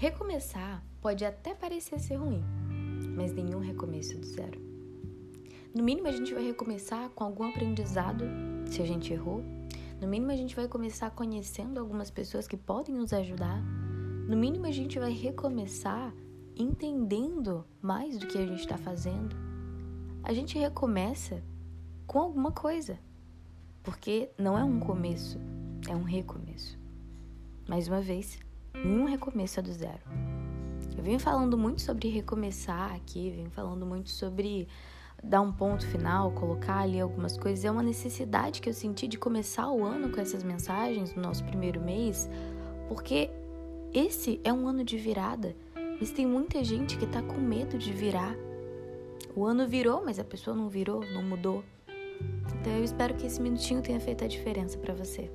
Recomeçar pode até parecer ser ruim, mas nenhum recomeço do zero. No mínimo, a gente vai recomeçar com algum aprendizado, se a gente errou. No mínimo, a gente vai começar conhecendo algumas pessoas que podem nos ajudar. No mínimo, a gente vai recomeçar entendendo mais do que a gente está fazendo. A gente recomeça com alguma coisa, porque não é um começo, é um recomeço. Mais uma vez, nenhum recomeço é do zero. Eu venho falando muito sobre recomeçar aqui, venho falando muito sobre dar um ponto final, colocar ali algumas coisas. É uma necessidade que eu senti de começar o ano com essas mensagens no nosso primeiro mês, porque esse é um ano de virada. Mas tem muita gente que tá com medo de virar. O ano virou, mas a pessoa não virou, não mudou. Então eu espero que esse minutinho tenha feito a diferença para você.